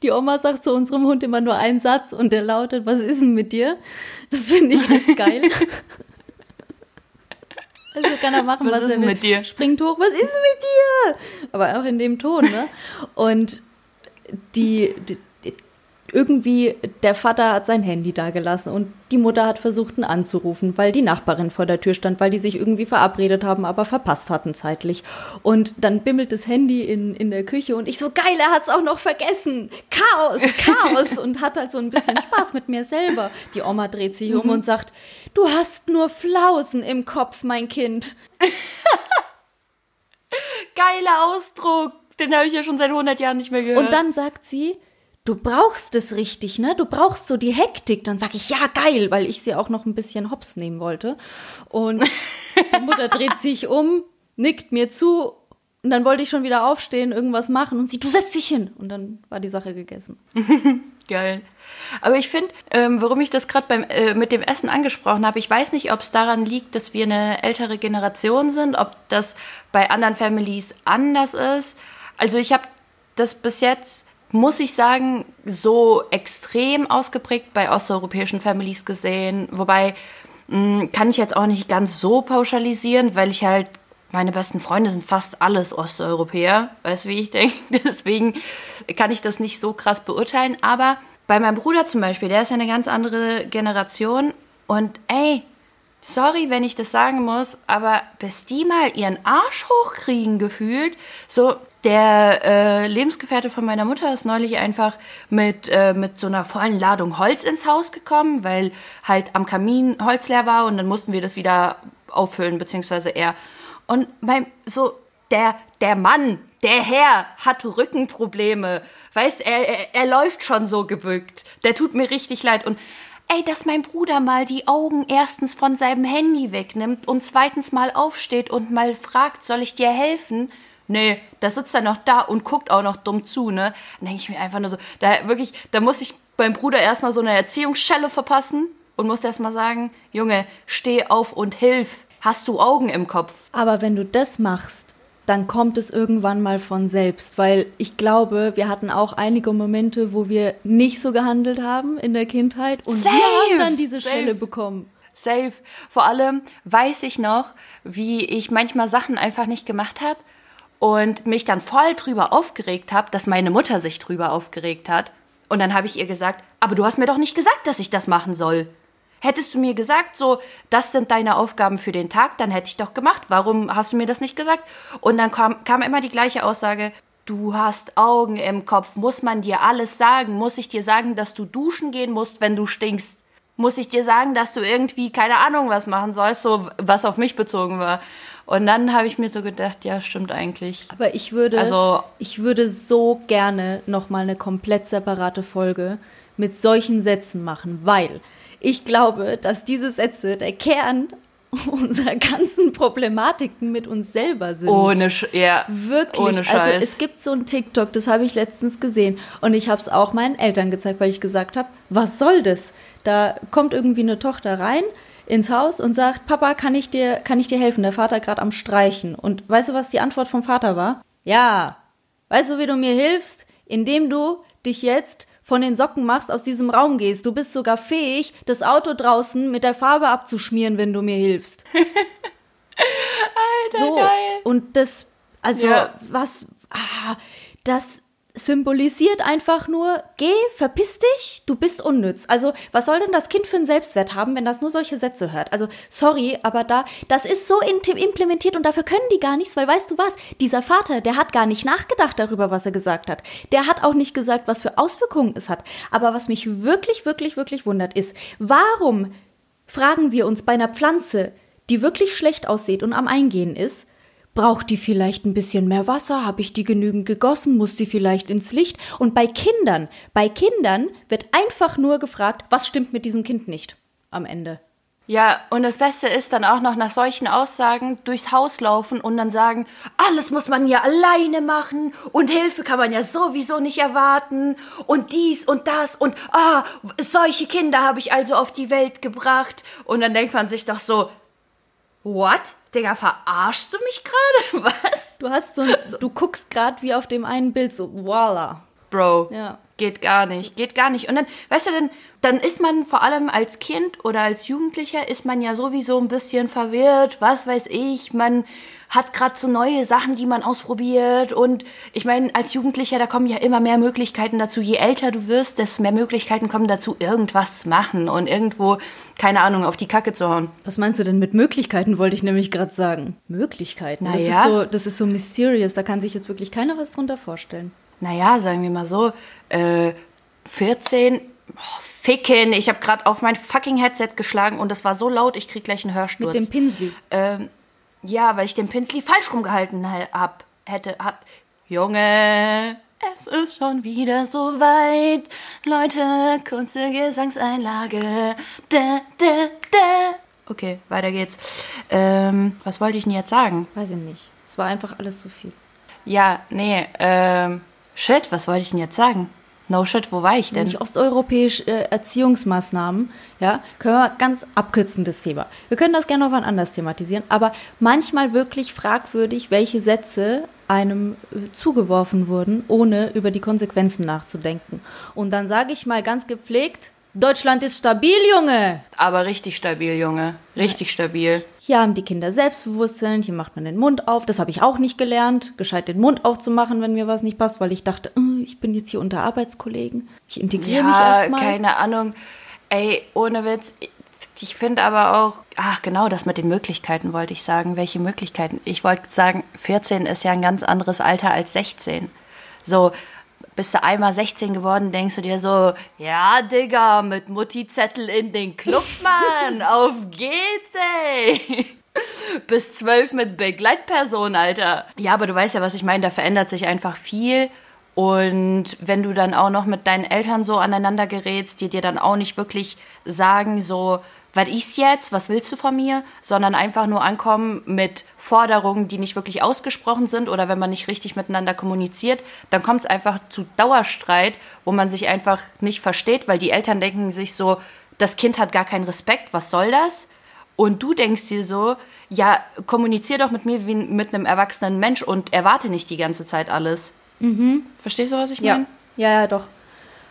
Speaker 1: Die Oma sagt zu unserem Hund immer nur einen Satz und der lautet, was ist denn mit dir? Das finde ich echt geil. Also kann er machen, was, was er will. mit dir? Springt hoch, was ist mit dir? Aber auch in dem Ton, ne? Und die, die irgendwie, der Vater hat sein Handy da gelassen und die Mutter hat versucht, ihn anzurufen, weil die Nachbarin vor der Tür stand, weil die sich irgendwie verabredet haben, aber verpasst hatten zeitlich. Und dann bimmelt das Handy in, in der Küche und ich so, geil, er hat's auch noch vergessen. Chaos, Chaos. und hat halt so ein bisschen Spaß mit mir selber. Die Oma dreht sich mhm. um und sagt, du hast nur Flausen im Kopf, mein Kind.
Speaker 2: Geiler Ausdruck. Den habe ich ja schon seit 100 Jahren nicht mehr gehört.
Speaker 1: Und dann sagt sie, du brauchst es richtig, ne? Du brauchst so die Hektik. Dann sag ich, ja, geil, weil ich sie auch noch ein bisschen hops nehmen wollte. Und die Mutter dreht sich um, nickt mir zu und dann wollte ich schon wieder aufstehen, irgendwas machen und sie, du setzt dich hin. Und dann war die Sache gegessen.
Speaker 2: Geil. Aber ich finde, ähm, warum ich das gerade äh, mit dem Essen angesprochen habe, ich weiß nicht, ob es daran liegt, dass wir eine ältere Generation sind, ob das bei anderen Families anders ist. Also ich habe das bis jetzt muss ich sagen, so extrem ausgeprägt bei osteuropäischen Families gesehen. Wobei mh, hm, kann ich jetzt auch nicht ganz so pauschalisieren, weil ich halt meine besten Freunde sind fast alles Osteuropäer, weißt du, wie ich denke. Deswegen kann ich das nicht so krass beurteilen. Aber bei meinem Bruder zum Beispiel, der ist ja eine ganz andere Generation. Und ey, sorry, wenn ich das sagen muss, aber bis die mal ihren Arsch hochkriegen gefühlt, so der äh, Lebensgefährte von meiner Mutter ist neulich einfach mit, äh, mit so einer vollen Ladung Holz ins Haus gekommen, weil halt am Kamin Holz leer war und dann mussten wir das wieder auffüllen, beziehungsweise er. Und beim, so, der, der Mann, der Herr hat Rückenprobleme. Weißt, er, er, er läuft schon so gebückt. Der tut mir richtig leid. Und ey, dass mein Bruder mal die Augen erstens von seinem Handy wegnimmt und zweitens mal aufsteht und mal fragt, soll ich dir helfen? Nee, da sitzt er noch da und guckt auch noch dumm zu, ne? Dann denke ich mir einfach nur so, da wirklich, da muss ich beim Bruder erstmal so eine Erziehungsschelle verpassen und muss erstmal sagen, Junge, steh auf und hilf. Hast du Augen im Kopf?
Speaker 1: Aber wenn du das machst, dann kommt es irgendwann mal von selbst, weil ich glaube, wir hatten auch einige Momente, wo wir nicht so gehandelt haben in der Kindheit und Safe. wir haben dann diese Safe. Schelle bekommen.
Speaker 2: Safe. Vor allem weiß ich noch, wie ich manchmal Sachen einfach nicht gemacht habe und mich dann voll drüber aufgeregt habe, dass meine Mutter sich drüber aufgeregt hat. Und dann habe ich ihr gesagt, aber du hast mir doch nicht gesagt, dass ich das machen soll. Hättest du mir gesagt, so, das sind deine Aufgaben für den Tag, dann hätte ich doch gemacht. Warum hast du mir das nicht gesagt? Und dann kam, kam immer die gleiche Aussage, du hast Augen im Kopf, muss man dir alles sagen? Muss ich dir sagen, dass du duschen gehen musst, wenn du stinkst? Muss ich dir sagen, dass du irgendwie keine Ahnung was machen sollst, so was auf mich bezogen war? Und dann habe ich mir so gedacht, ja, stimmt eigentlich.
Speaker 1: Aber ich würde, also, ich würde so gerne nochmal eine komplett separate Folge mit solchen Sätzen machen, weil ich glaube, dass diese Sätze der Kern unserer ganzen Problematiken mit uns selber sind.
Speaker 2: Ohne, Sch ja.
Speaker 1: Wirklich. Ohne also Scheiß. Also es gibt so ein TikTok, das habe ich letztens gesehen und ich habe es auch meinen Eltern gezeigt, weil ich gesagt habe, was soll das? Da kommt irgendwie eine Tochter rein ins Haus und sagt, Papa, kann ich dir, kann ich dir helfen? Der Vater gerade am Streichen. Und weißt du, was die Antwort vom Vater war? Ja. Weißt du, wie du mir hilfst? Indem du dich jetzt von den Socken machst, aus diesem Raum gehst. Du bist sogar fähig, das Auto draußen mit der Farbe abzuschmieren, wenn du mir hilfst.
Speaker 2: Alter, so. geil.
Speaker 1: Und das, also, ja. was, ah, das symbolisiert einfach nur, geh, verpiss dich, du bist unnütz. Also, was soll denn das Kind für einen Selbstwert haben, wenn das nur solche Sätze hört? Also, sorry, aber da, das ist so implementiert und dafür können die gar nichts, weil weißt du was? Dieser Vater, der hat gar nicht nachgedacht darüber, was er gesagt hat. Der hat auch nicht gesagt, was für Auswirkungen es hat. Aber was mich wirklich, wirklich, wirklich wundert, ist, warum fragen wir uns bei einer Pflanze, die wirklich schlecht aussieht und am Eingehen ist, Braucht die vielleicht ein bisschen mehr Wasser? Habe ich die genügend gegossen? Muss die vielleicht ins Licht? Und bei Kindern, bei Kindern wird einfach nur gefragt, was stimmt mit diesem Kind nicht am Ende.
Speaker 2: Ja, und das Beste ist dann auch noch nach solchen Aussagen durchs Haus laufen und dann sagen, alles muss man ja alleine machen und Hilfe kann man ja sowieso nicht erwarten und dies und das und ah, solche Kinder habe ich also auf die Welt gebracht. Und dann denkt man sich doch so, what? Digga, verarschst du mich gerade? Was?
Speaker 1: Du hast so, du guckst gerade wie auf dem einen Bild so, voila.
Speaker 2: Bro, ja. geht gar nicht, geht gar nicht. Und dann, weißt du, dann, dann ist man vor allem als Kind oder als Jugendlicher ist man ja sowieso ein bisschen verwirrt, was weiß ich, man hat gerade so neue Sachen, die man ausprobiert. Und ich meine, als Jugendlicher, da kommen ja immer mehr Möglichkeiten dazu. Je älter du wirst, desto mehr Möglichkeiten kommen dazu, irgendwas zu machen und irgendwo, keine Ahnung, auf die Kacke zu hauen.
Speaker 1: Was meinst du denn mit Möglichkeiten, wollte ich nämlich gerade sagen. Möglichkeiten? Naja. Das, ist so, das ist so mysterious, da kann sich jetzt wirklich keiner was drunter vorstellen.
Speaker 2: Naja, sagen wir mal so, äh, 14, oh, Ficken, ich habe gerade auf mein fucking Headset geschlagen und das war so laut, ich krieg gleich einen Hörsturz.
Speaker 1: Mit dem Pinsel.
Speaker 2: Ähm, ja, weil ich den Pinsel falsch rumgehalten hab, hätte, hab. Junge, es ist schon wieder so weit. Leute, kurze Gesangseinlage. Da, da, da. Okay, weiter geht's. Ähm, was wollte ich denn jetzt sagen?
Speaker 1: Weiß ich nicht. Es war einfach alles zu viel.
Speaker 2: Ja, nee, ähm, shit, was wollte ich denn jetzt sagen? No shit, wo war ich denn?
Speaker 1: Nicht osteuropäische äh, Erziehungsmaßnahmen, ja, können wir ganz abkürzen das Thema. Wir können das gerne noch wann anders thematisieren, aber manchmal wirklich fragwürdig, welche Sätze einem äh, zugeworfen wurden, ohne über die Konsequenzen nachzudenken. Und dann sage ich mal ganz gepflegt, Deutschland ist stabil, Junge.
Speaker 2: Aber richtig stabil, Junge. Richtig stabil.
Speaker 1: Hier haben die Kinder Selbstbewusstsein, hier macht man den Mund auf. Das habe ich auch nicht gelernt, gescheit den Mund aufzumachen, wenn mir was nicht passt, weil ich dachte, äh, ich bin jetzt hier unter Arbeitskollegen. Ich integriere ja, mich erstmal.
Speaker 2: keine Ahnung. Ey, ohne Witz. Ich finde aber auch, ach genau, das mit den Möglichkeiten wollte ich sagen. Welche Möglichkeiten? Ich wollte sagen, 14 ist ja ein ganz anderes Alter als 16. So, bist du einmal 16 geworden, denkst du dir so, ja, Digga, mit Mutti-Zettel in den Club, Mann, auf geht's, ey. Bis zwölf mit Begleitperson, Alter. Ja, aber du weißt ja, was ich meine, da verändert sich einfach viel. Und wenn du dann auch noch mit deinen Eltern so aneinander gerätst, die dir dann auch nicht wirklich sagen, so, was ist jetzt, was willst du von mir, sondern einfach nur ankommen mit Forderungen, die nicht wirklich ausgesprochen sind oder wenn man nicht richtig miteinander kommuniziert, dann kommt es einfach zu Dauerstreit, wo man sich einfach nicht versteht, weil die Eltern denken sich so, das Kind hat gar keinen Respekt, was soll das? Und du denkst dir so, ja, kommunizier doch mit mir wie mit einem erwachsenen Mensch und erwarte nicht die ganze Zeit alles.
Speaker 1: Mhm.
Speaker 2: Verstehst du, was ich meine?
Speaker 1: Ja. ja, ja, doch.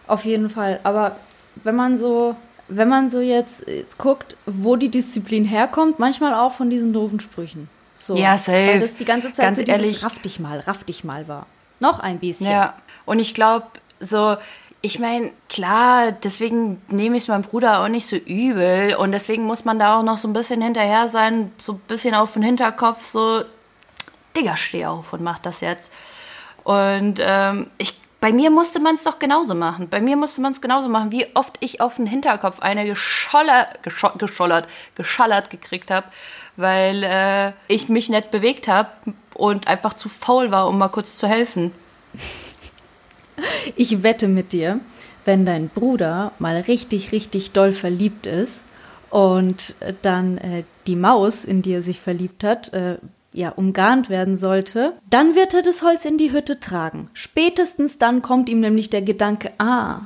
Speaker 1: Auf jeden Fall. Aber wenn man so wenn man so jetzt, jetzt guckt, wo die Disziplin herkommt, manchmal auch von diesen doofen Sprüchen. So,
Speaker 2: ja, safe.
Speaker 1: Weil das die ganze Zeit Ganz so dieses ehrlich. raff dich mal, raff dich mal war. Noch ein bisschen.
Speaker 2: Ja, und ich glaube, so, ich meine, klar, deswegen nehme ich es meinem Bruder auch nicht so übel und deswegen muss man da auch noch so ein bisschen hinterher sein, so ein bisschen auf den Hinterkopf, so, Digga, steh auf und mach das jetzt. Und ähm, ich bei mir musste man es doch genauso machen. Bei mir musste man es genauso machen, wie oft ich auf den Hinterkopf eine gescholler, gescho geschollert, geschallert gekriegt habe, weil äh, ich mich nicht bewegt habe und einfach zu faul war, um mal kurz zu helfen.
Speaker 1: Ich wette mit dir, wenn dein Bruder mal richtig, richtig doll verliebt ist und dann äh, die Maus, in die er sich verliebt hat, äh, ja, umgarnt werden sollte, dann wird er das Holz in die Hütte tragen. Spätestens dann kommt ihm nämlich der Gedanke, ah,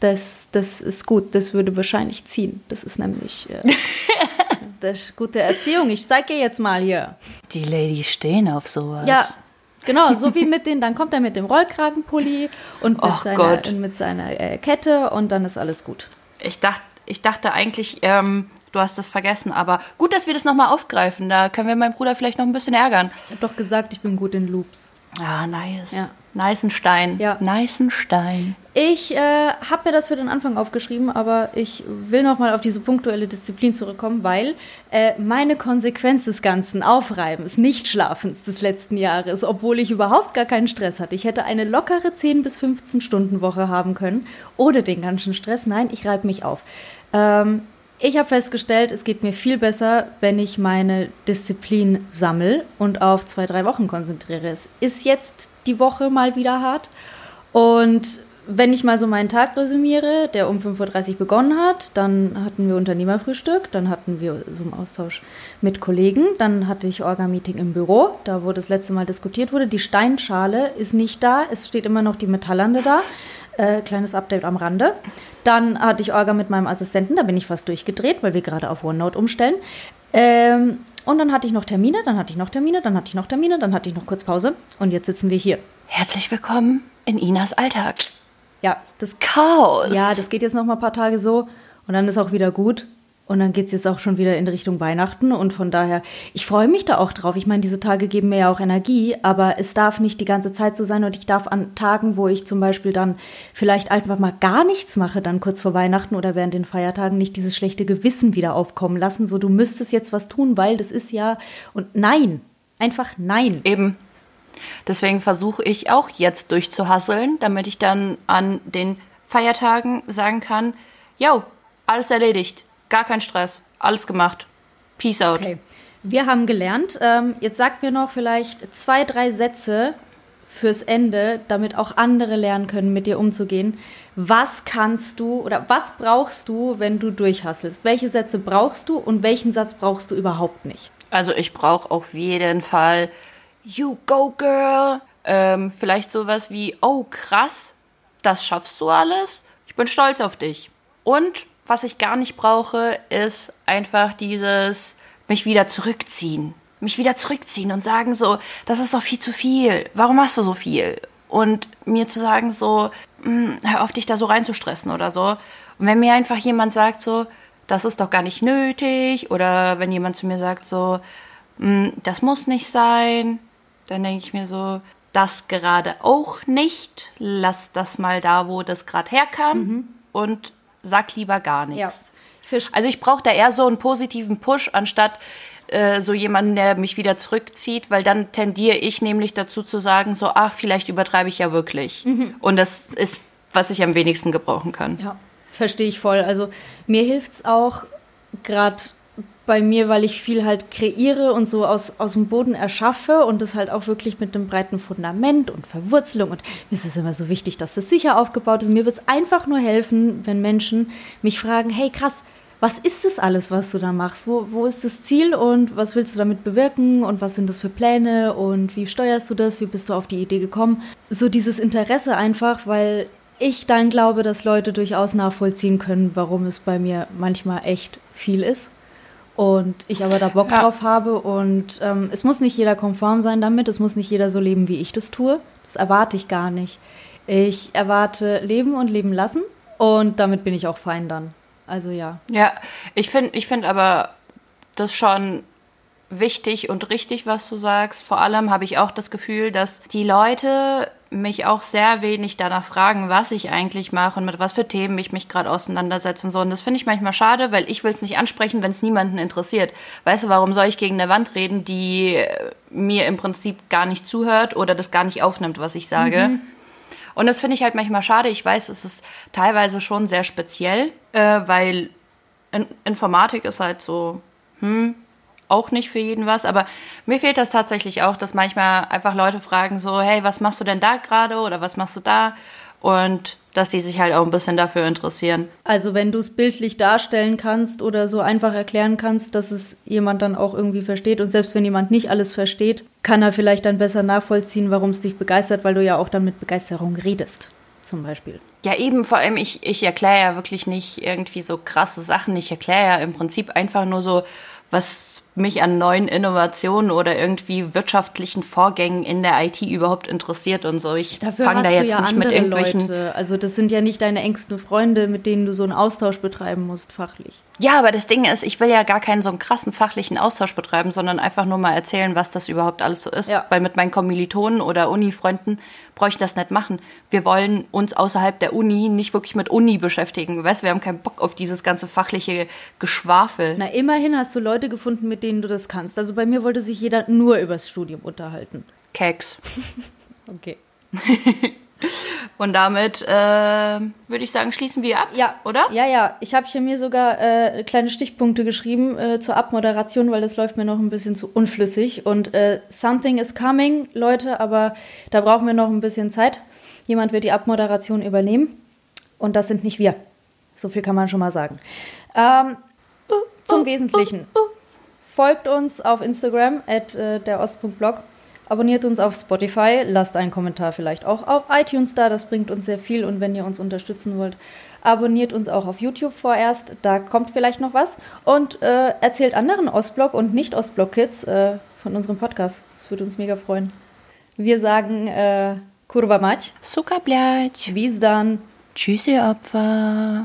Speaker 1: das, das ist gut, das würde wahrscheinlich ziehen. Das ist nämlich äh, das ist gute Erziehung. Ich zeige jetzt mal hier.
Speaker 2: Die Ladies stehen auf sowas.
Speaker 1: Ja, genau, so wie mit den, dann kommt er mit dem Rollkragenpulli und mit seiner, mit seiner äh, Kette und dann ist alles gut.
Speaker 2: Ich dachte, ich dachte eigentlich, ähm, du hast das vergessen, aber gut, dass wir das nochmal aufgreifen. Da können wir meinen Bruder vielleicht noch ein bisschen ärgern.
Speaker 1: Ich habe doch gesagt, ich bin gut in Loops.
Speaker 2: Ah, nice. Ja. Stein.
Speaker 1: Ja.
Speaker 2: Stein.
Speaker 1: Ich äh, habe mir das für den Anfang aufgeschrieben, aber ich will nochmal auf diese punktuelle Disziplin zurückkommen, weil äh, meine Konsequenz des ganzen Aufreibens, Nichtschlafens des letzten Jahres, obwohl ich überhaupt gar keinen Stress hatte, ich hätte eine lockere 10 bis 15 Stunden Woche haben können, ohne den ganzen Stress. Nein, ich reibe mich auf. Ähm, ich habe festgestellt, es geht mir viel besser, wenn ich meine Disziplin sammle und auf zwei, drei Wochen konzentriere. Es ist jetzt die Woche mal wieder hart. Und wenn ich mal so meinen Tag resümiere, der um 5.30 Uhr begonnen hat, dann hatten wir Unternehmerfrühstück, dann hatten wir so einen Austausch mit Kollegen, dann hatte ich Orga-Meeting im Büro, da wo das letzte Mal diskutiert wurde. Die Steinschale ist nicht da, es steht immer noch die Metallande da. Äh, kleines Update am Rande. Dann hatte ich Orga mit meinem Assistenten, da bin ich fast durchgedreht, weil wir gerade auf OneNote umstellen. Ähm, und dann hatte ich noch Termine, dann hatte ich noch Termine, dann hatte ich noch Termine, dann hatte ich noch kurz Pause und jetzt sitzen wir hier.
Speaker 2: Herzlich willkommen in Inas Alltag.
Speaker 1: Ja, das Chaos. Ja, das geht jetzt noch mal ein paar Tage so und dann ist auch wieder gut. Und dann geht es jetzt auch schon wieder in Richtung Weihnachten. Und von daher, ich freue mich da auch drauf. Ich meine, diese Tage geben mir ja auch Energie, aber es darf nicht die ganze Zeit so sein. Und ich darf an Tagen, wo ich zum Beispiel dann vielleicht einfach mal gar nichts mache, dann kurz vor Weihnachten oder während den Feiertagen, nicht dieses schlechte Gewissen wieder aufkommen lassen. So, du müsstest jetzt was tun, weil das ist ja. Und nein, einfach nein.
Speaker 2: Eben. Deswegen versuche ich auch jetzt durchzuhasseln, damit ich dann an den Feiertagen sagen kann, yo, alles erledigt Gar kein Stress. Alles gemacht. Peace out. Okay.
Speaker 1: Wir haben gelernt. Ähm, jetzt sagt mir noch vielleicht zwei, drei Sätze fürs Ende, damit auch andere lernen können, mit dir umzugehen. Was kannst du oder was brauchst du, wenn du durchhasselst? Welche Sätze brauchst du und welchen Satz brauchst du überhaupt nicht?
Speaker 2: Also ich brauche auf jeden Fall You go girl. Ähm, vielleicht sowas wie Oh krass, das schaffst du alles. Ich bin stolz auf dich. Und was ich gar nicht brauche, ist einfach dieses mich wieder zurückziehen. Mich wieder zurückziehen und sagen so, das ist doch viel zu viel. Warum machst du so viel? Und mir zu sagen so, hm, hör auf dich da so reinzustressen oder so. Und wenn mir einfach jemand sagt so, das ist doch gar nicht nötig oder wenn jemand zu mir sagt so, hm, das muss nicht sein, dann denke ich mir so, das gerade auch nicht. Lass das mal da, wo das gerade herkam. Mhm. Und sag lieber gar nichts. Ja. Also ich brauche da eher so einen positiven Push, anstatt äh, so jemanden, der mich wieder zurückzieht, weil dann tendiere ich nämlich dazu zu sagen, so, ach, vielleicht übertreibe ich ja wirklich. Mhm. Und das ist, was ich am wenigsten gebrauchen kann.
Speaker 1: Ja, verstehe ich voll. Also mir hilft es auch gerade bei mir, weil ich viel halt kreiere und so aus, aus dem Boden erschaffe und das halt auch wirklich mit einem breiten Fundament und Verwurzelung. Und mir ist es immer so wichtig, dass das sicher aufgebaut ist. Mir wird es einfach nur helfen, wenn Menschen mich fragen, hey krass, was ist das alles, was du da machst? Wo, wo ist das Ziel und was willst du damit bewirken und was sind das für Pläne und wie steuerst du das? Wie bist du auf die Idee gekommen? So dieses Interesse einfach, weil ich dann glaube, dass Leute durchaus nachvollziehen können, warum es bei mir manchmal echt viel ist und ich aber da Bock ja. drauf habe. Und ähm, es muss nicht jeder konform sein damit, es muss nicht jeder so leben, wie ich das tue. Das erwarte ich gar nicht. Ich erwarte leben und leben lassen und damit bin ich auch fein dann. Also ja.
Speaker 2: Ja, ich finde ich find aber das schon wichtig und richtig, was du sagst. Vor allem habe ich auch das Gefühl, dass die Leute mich auch sehr wenig danach fragen, was ich eigentlich mache und mit was für Themen ich mich gerade auseinandersetze und so. Und das finde ich manchmal schade, weil ich will es nicht ansprechen, wenn es niemanden interessiert. Weißt du, warum soll ich gegen eine Wand reden, die äh, mir im Prinzip gar nicht zuhört oder das gar nicht aufnimmt, was ich sage? Mhm. Und das finde ich halt manchmal schade. Ich weiß, es ist teilweise schon sehr speziell, äh, weil in Informatik ist halt so, hm, auch nicht für jeden was, aber mir fehlt das tatsächlich auch, dass manchmal einfach Leute fragen so, hey, was machst du denn da gerade oder was machst du da? Und dass die sich halt auch ein bisschen dafür interessieren.
Speaker 1: Also wenn du es bildlich darstellen kannst oder so einfach erklären kannst, dass es jemand dann auch irgendwie versteht und selbst wenn jemand nicht alles versteht, kann er vielleicht dann besser nachvollziehen, warum es dich begeistert, weil du ja auch dann mit Begeisterung redest, zum Beispiel.
Speaker 2: Ja, eben, vor allem, ich, ich erkläre ja wirklich nicht irgendwie so krasse Sachen. Ich erkläre ja im Prinzip einfach nur so, was mich an neuen Innovationen oder irgendwie wirtschaftlichen Vorgängen in der IT überhaupt interessiert und so. Ich fange da jetzt
Speaker 1: ja
Speaker 2: nicht mit irgendwelchen.
Speaker 1: Leute. Also das sind ja nicht deine engsten Freunde, mit denen du so einen Austausch betreiben musst, fachlich.
Speaker 2: Ja, aber das Ding ist, ich will ja gar keinen so einen krassen fachlichen Austausch betreiben, sondern einfach nur mal erzählen, was das überhaupt alles so ist. Ja. Weil mit meinen Kommilitonen oder Uni-Freunden brauche ich das nicht machen. Wir wollen uns außerhalb der Uni nicht wirklich mit Uni beschäftigen. Weißt, wir haben keinen Bock auf dieses ganze fachliche Geschwafel.
Speaker 1: Na, immerhin hast du Leute gefunden, mit denen du das kannst. Also bei mir wollte sich jeder nur übers Studium unterhalten.
Speaker 2: Keks.
Speaker 1: okay.
Speaker 2: Und damit äh, würde ich sagen, schließen wir ab,
Speaker 1: ja.
Speaker 2: oder?
Speaker 1: Ja, ja. Ich habe hier mir sogar äh, kleine Stichpunkte geschrieben äh, zur Abmoderation, weil das läuft mir noch ein bisschen zu unflüssig. Und äh, something is coming, Leute, aber da brauchen wir noch ein bisschen Zeit. Jemand wird die Abmoderation übernehmen. Und das sind nicht wir. So viel kann man schon mal sagen. Ähm, zum Wesentlichen. Folgt uns auf Instagram at äh, der Ost.blog. Abonniert uns auf Spotify, lasst einen Kommentar vielleicht auch auf iTunes da, das bringt uns sehr viel und wenn ihr uns unterstützen wollt, abonniert uns auch auf YouTube vorerst, da kommt vielleicht noch was und äh, erzählt anderen Ostblock und Nicht-Ostblock-Kids äh, von unserem Podcast. Das würde uns mega freuen. Wir sagen äh, Kurva mać.
Speaker 2: Suka.
Speaker 1: Bis dann.
Speaker 2: Tschüss, ihr Opfer.